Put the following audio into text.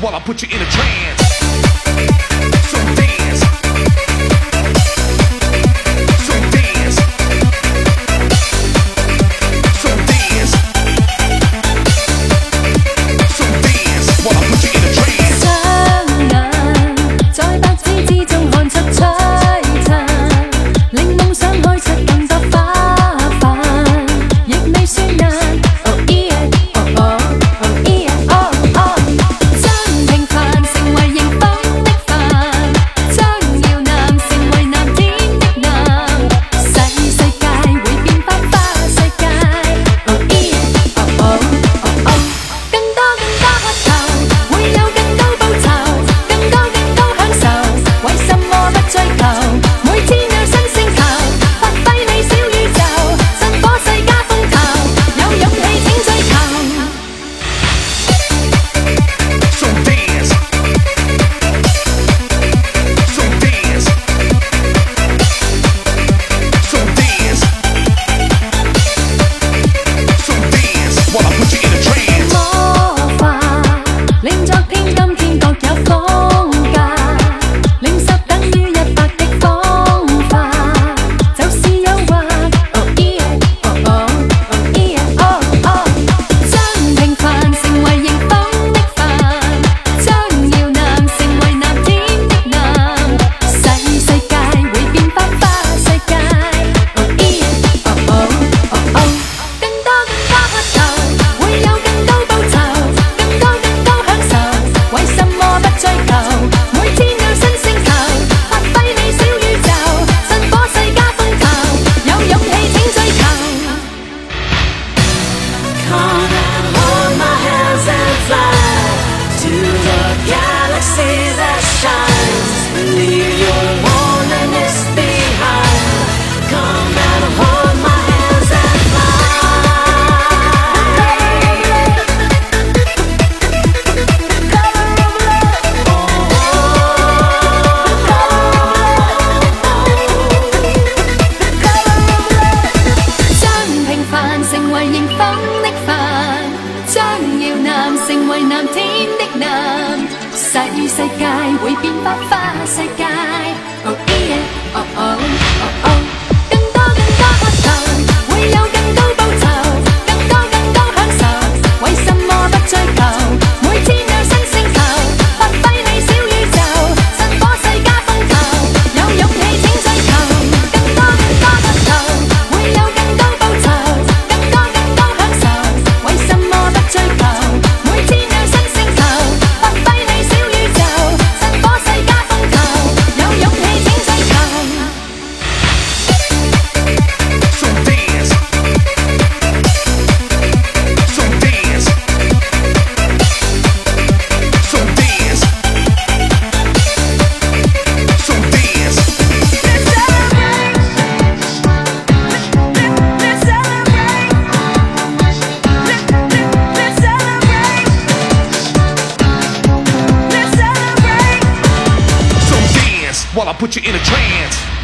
while I put you in a trance. So dance. So dance. 细世界会变花花世界。oeo oo while I put you in a trance.